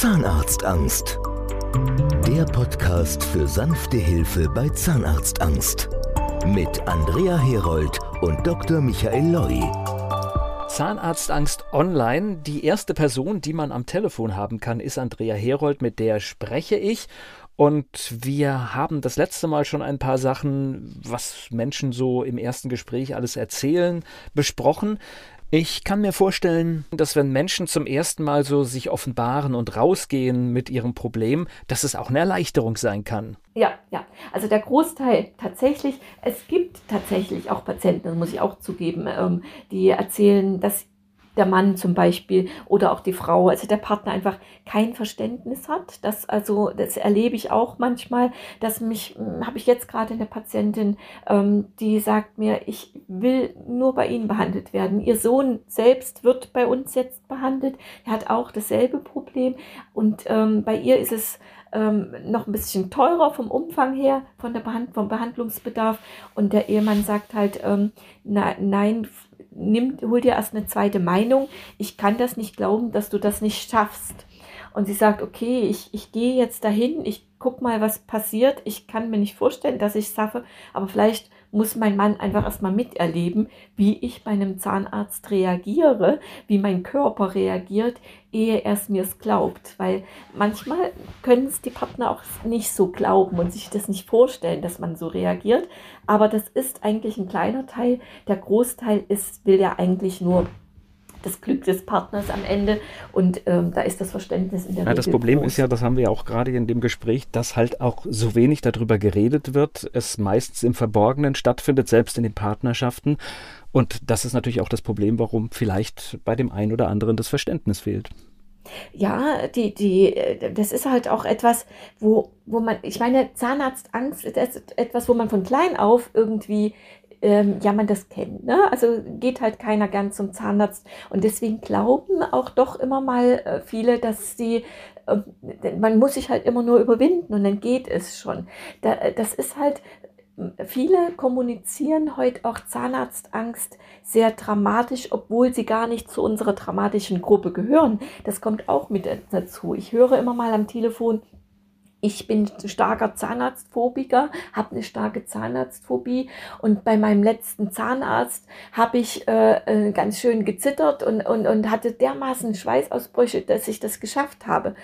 Zahnarztangst. Der Podcast für sanfte Hilfe bei Zahnarztangst. Mit Andrea Herold und Dr. Michael Loi. Zahnarztangst online. Die erste Person, die man am Telefon haben kann, ist Andrea Herold, mit der spreche ich. Und wir haben das letzte Mal schon ein paar Sachen, was Menschen so im ersten Gespräch alles erzählen, besprochen. Ich kann mir vorstellen, dass wenn Menschen zum ersten Mal so sich offenbaren und rausgehen mit ihrem Problem, dass es auch eine Erleichterung sein kann. Ja, ja. Also der Großteil tatsächlich, es gibt tatsächlich auch Patienten, das muss ich auch zugeben, ähm, die erzählen, dass der Mann zum Beispiel oder auch die Frau, also der Partner einfach kein Verständnis hat. Das also, das erlebe ich auch manchmal, dass mich, hm, habe ich jetzt gerade eine Patientin, ähm, die sagt mir, ich will nur bei Ihnen behandelt werden. Ihr Sohn selbst wird bei uns jetzt behandelt. Er hat auch dasselbe Problem und ähm, bei ihr ist es ähm, noch ein bisschen teurer vom Umfang her, von der Behand vom Behandlungsbedarf. Und der Ehemann sagt halt, ähm, na, nein, nimm, hol dir erst eine zweite Meinung. Ich kann das nicht glauben, dass du das nicht schaffst. Und sie sagt, okay, ich, ich gehe jetzt dahin, ich guck mal, was passiert. Ich kann mir nicht vorstellen, dass ich es schaffe, aber vielleicht muss mein Mann einfach erstmal miterleben, wie ich bei einem Zahnarzt reagiere, wie mein Körper reagiert, ehe er es mir glaubt. Weil manchmal können es die Partner auch nicht so glauben und sich das nicht vorstellen, dass man so reagiert. Aber das ist eigentlich ein kleiner Teil. Der Großteil ist, will ja eigentlich nur das Glück des Partners am Ende und ähm, da ist das Verständnis in der ja, Das Problem groß. ist ja, das haben wir ja auch gerade in dem Gespräch, dass halt auch so wenig darüber geredet wird, es meistens im Verborgenen stattfindet, selbst in den Partnerschaften. Und das ist natürlich auch das Problem, warum vielleicht bei dem einen oder anderen das Verständnis fehlt. Ja, die, die, das ist halt auch etwas, wo, wo man, ich meine, Zahnarztangst ist etwas, wo man von klein auf irgendwie ähm, ja man das kennt. Ne? Also geht halt keiner gern zum Zahnarzt. Und deswegen glauben auch doch immer mal äh, viele, dass sie, äh, man muss sich halt immer nur überwinden und dann geht es schon. Da, das ist halt, viele kommunizieren heute auch Zahnarztangst sehr dramatisch, obwohl sie gar nicht zu unserer dramatischen Gruppe gehören. Das kommt auch mit dazu. Ich höre immer mal am Telefon, ich bin starker Zahnarztphobiker, habe eine starke Zahnarztphobie und bei meinem letzten Zahnarzt habe ich äh, äh, ganz schön gezittert und, und, und hatte dermaßen Schweißausbrüche, dass ich das geschafft habe.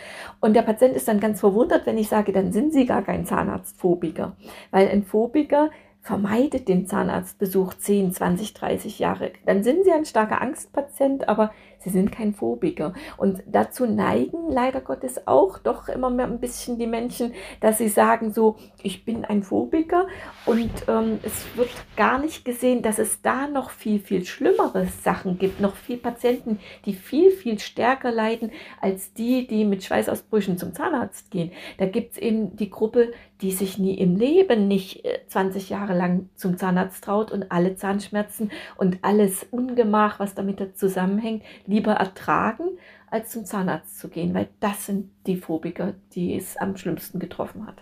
Und der Patient ist dann ganz verwundert, wenn ich sage, dann sind Sie gar kein Zahnarztphobiker, weil ein Phobiker vermeidet den Zahnarztbesuch 10, 20, 30 Jahre. Dann sind Sie ein starker Angstpatient, aber Sie sind kein Phobiker. Und dazu neigen leider Gottes auch doch immer mehr ein bisschen die Menschen, dass sie sagen so, ich bin ein Phobiker und ähm, es wird gar nicht gesehen, dass es da noch viel, viel schlimmere Sachen gibt, noch viel Patienten, die viel, viel stärker leiden als die, die mit Schweißausbrüchen zum Zahnarzt gehen. Da gibt es eben die Gruppe, die sich nie im Leben nicht 20 äh, Jahre lang zum Zahnarzt traut und alle Zahnschmerzen und alles Ungemach, was damit zusammenhängt, lieber ertragen, als zum Zahnarzt zu gehen, weil das sind die Phobiker, die es am schlimmsten getroffen hat.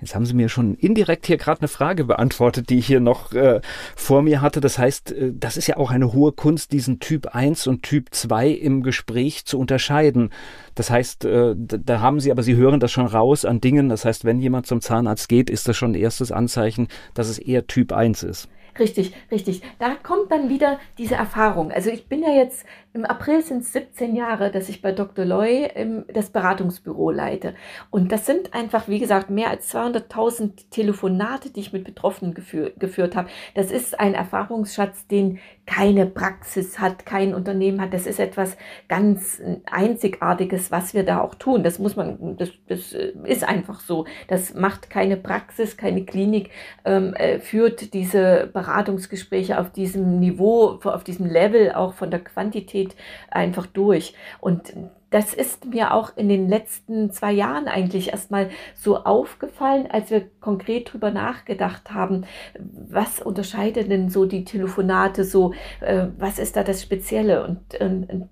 Jetzt haben Sie mir schon indirekt hier gerade eine Frage beantwortet, die ich hier noch äh, vor mir hatte. Das heißt, äh, das ist ja auch eine hohe Kunst, diesen Typ 1 und Typ 2 im Gespräch zu unterscheiden. Das heißt, äh, da haben Sie, aber Sie hören das schon raus an Dingen. Das heißt, wenn jemand zum Zahnarzt geht, ist das schon ein erstes Anzeichen, dass es eher Typ 1 ist. Richtig, richtig. Da kommt dann wieder diese Erfahrung. Also ich bin ja jetzt, im April sind es 17 Jahre, dass ich bei Dr. Loy im, das Beratungsbüro leite. Und das sind einfach, wie gesagt, mehr als 200.000 Telefonate, die ich mit Betroffenen geführ, geführt habe. Das ist ein Erfahrungsschatz, den keine Praxis hat, kein Unternehmen hat. Das ist etwas ganz Einzigartiges, was wir da auch tun. Das muss man, das, das ist einfach so. Das macht keine Praxis, keine Klinik, ähm, äh, führt diese Beratungsgespräche auf diesem Niveau, auf diesem Level auch von der Quantität einfach durch. Und das ist mir auch in den letzten zwei Jahren eigentlich erstmal so aufgefallen, als wir konkret drüber nachgedacht haben, was unterscheidet denn so die Telefonate so, äh, was ist da das Spezielle? Und, und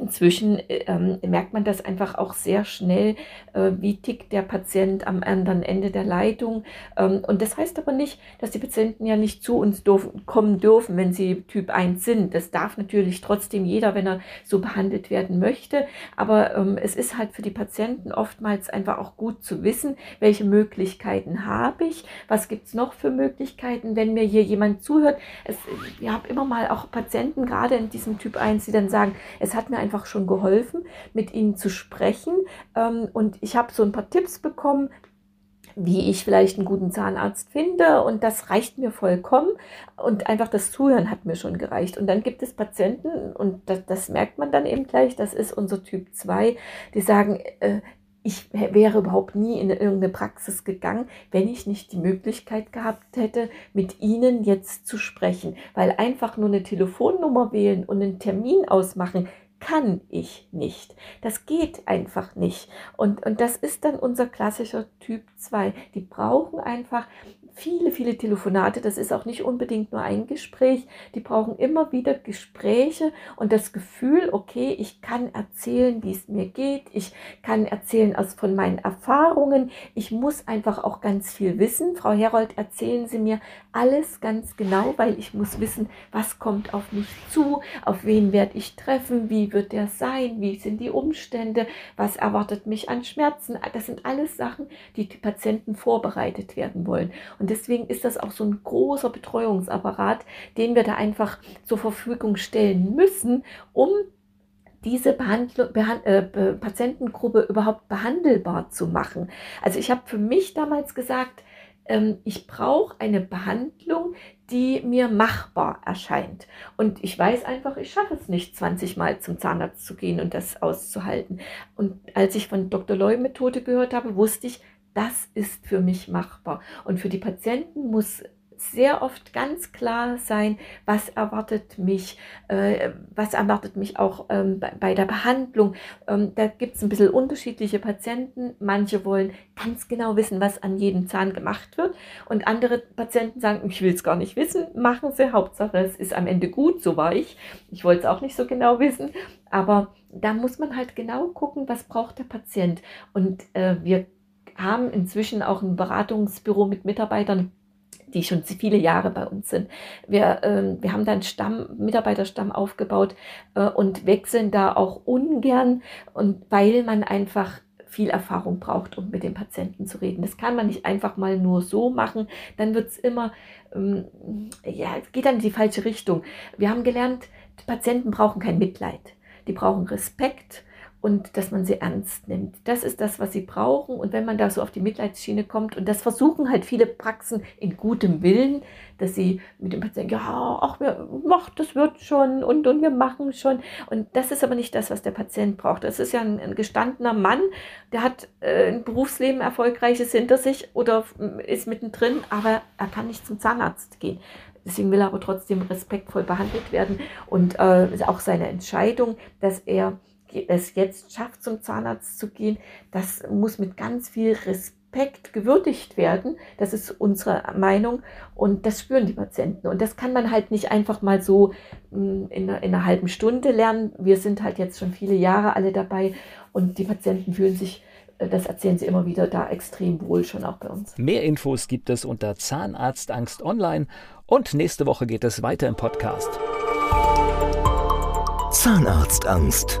Inzwischen ähm, merkt man das einfach auch sehr schnell, äh, wie tickt der Patient am anderen Ende der Leitung. Ähm, und das heißt aber nicht, dass die Patienten ja nicht zu uns dürfen, kommen dürfen, wenn sie Typ 1 sind. Das darf natürlich trotzdem jeder, wenn er so behandelt werden möchte. Aber ähm, es ist halt für die Patienten oftmals einfach auch gut zu wissen, welche Möglichkeiten habe ich, was gibt es noch für Möglichkeiten, wenn mir hier jemand zuhört. Es, ich habe immer mal auch Patienten, gerade in diesem Typ 1, die dann sagen, es hat mir ein einfach schon geholfen, mit ihnen zu sprechen. Ähm, und ich habe so ein paar Tipps bekommen, wie ich vielleicht einen guten Zahnarzt finde und das reicht mir vollkommen und einfach das Zuhören hat mir schon gereicht. Und dann gibt es Patienten und das, das merkt man dann eben gleich, das ist unser Typ 2, die sagen, äh, ich wäre überhaupt nie in irgendeine Praxis gegangen, wenn ich nicht die Möglichkeit gehabt hätte, mit Ihnen jetzt zu sprechen. Weil einfach nur eine Telefonnummer wählen und einen Termin ausmachen, kann ich nicht. Das geht einfach nicht. Und, und das ist dann unser klassischer Typ 2. Die brauchen einfach viele, viele Telefonate. Das ist auch nicht unbedingt nur ein Gespräch. Die brauchen immer wieder Gespräche und das Gefühl, okay, ich kann erzählen, wie es mir geht. Ich kann erzählen aus von meinen Erfahrungen. Ich muss einfach auch ganz viel wissen. Frau Herold, erzählen Sie mir alles ganz genau, weil ich muss wissen, was kommt auf mich zu, auf wen werde ich treffen, wie wird der sein, wie sind die Umstände, was erwartet mich an Schmerzen. Das sind alles Sachen, die die Patienten vorbereitet werden wollen. Und deswegen ist das auch so ein großer Betreuungsapparat, den wir da einfach zur Verfügung stellen müssen, um diese Behandlung, Behand, äh, Patientengruppe überhaupt behandelbar zu machen. Also ich habe für mich damals gesagt, ähm, ich brauche eine Behandlung, die mir machbar erscheint. Und ich weiß einfach, ich schaffe es nicht, 20 Mal zum Zahnarzt zu gehen und das auszuhalten. Und als ich von Dr. Loy Methode gehört habe, wusste ich, das ist für mich machbar. Und für die Patienten muss sehr oft ganz klar sein, was erwartet mich, äh, was erwartet mich auch ähm, bei, bei, der Behandlung. Ähm, da gibt es ein bisschen unterschiedliche Patienten. Manche wollen ganz genau wissen, was an jedem Zahn gemacht wird. Und andere Patienten sagen, ich will es gar nicht wissen, machen sie. Hauptsache, es ist am Ende gut, so war ich. Ich wollte es auch nicht so genau wissen. Aber da muss man halt genau gucken, was braucht der Patient. Und äh, wir haben inzwischen auch ein Beratungsbüro mit Mitarbeitern, die schon viele Jahre bei uns sind. Wir, äh, wir haben da einen Stamm, Mitarbeiterstamm aufgebaut äh, und wechseln da auch ungern und weil man einfach viel Erfahrung braucht, um mit dem Patienten zu reden. Das kann man nicht einfach mal nur so machen. Dann wird es immer, ähm, ja, es geht dann in die falsche Richtung. Wir haben gelernt, Patienten brauchen kein Mitleid. Die brauchen Respekt und dass man sie ernst nimmt. Das ist das, was sie brauchen. Und wenn man da so auf die Mitleidsschiene kommt, und das versuchen halt viele Praxen in gutem Willen, dass sie mit dem Patienten, ja, ach, wir, ach, das wird schon und, und wir machen schon. Und das ist aber nicht das, was der Patient braucht. Das ist ja ein, ein gestandener Mann, der hat äh, ein Berufsleben erfolgreiches hinter sich oder ist mittendrin, aber er kann nicht zum Zahnarzt gehen. Deswegen will er aber trotzdem respektvoll behandelt werden und äh, auch seine Entscheidung, dass er es jetzt schafft, zum Zahnarzt zu gehen, das muss mit ganz viel Respekt gewürdigt werden. Das ist unsere Meinung und das spüren die Patienten. Und das kann man halt nicht einfach mal so mm, in einer, in einer halben Stunde lernen. Wir sind halt jetzt schon viele Jahre alle dabei und die Patienten fühlen sich äh, das erzählen sie immer wieder, da extrem wohl schon auch bei uns. Mehr Infos gibt es unter Zahnarztangst online und nächste Woche geht es weiter im Podcast. Zahnarztangst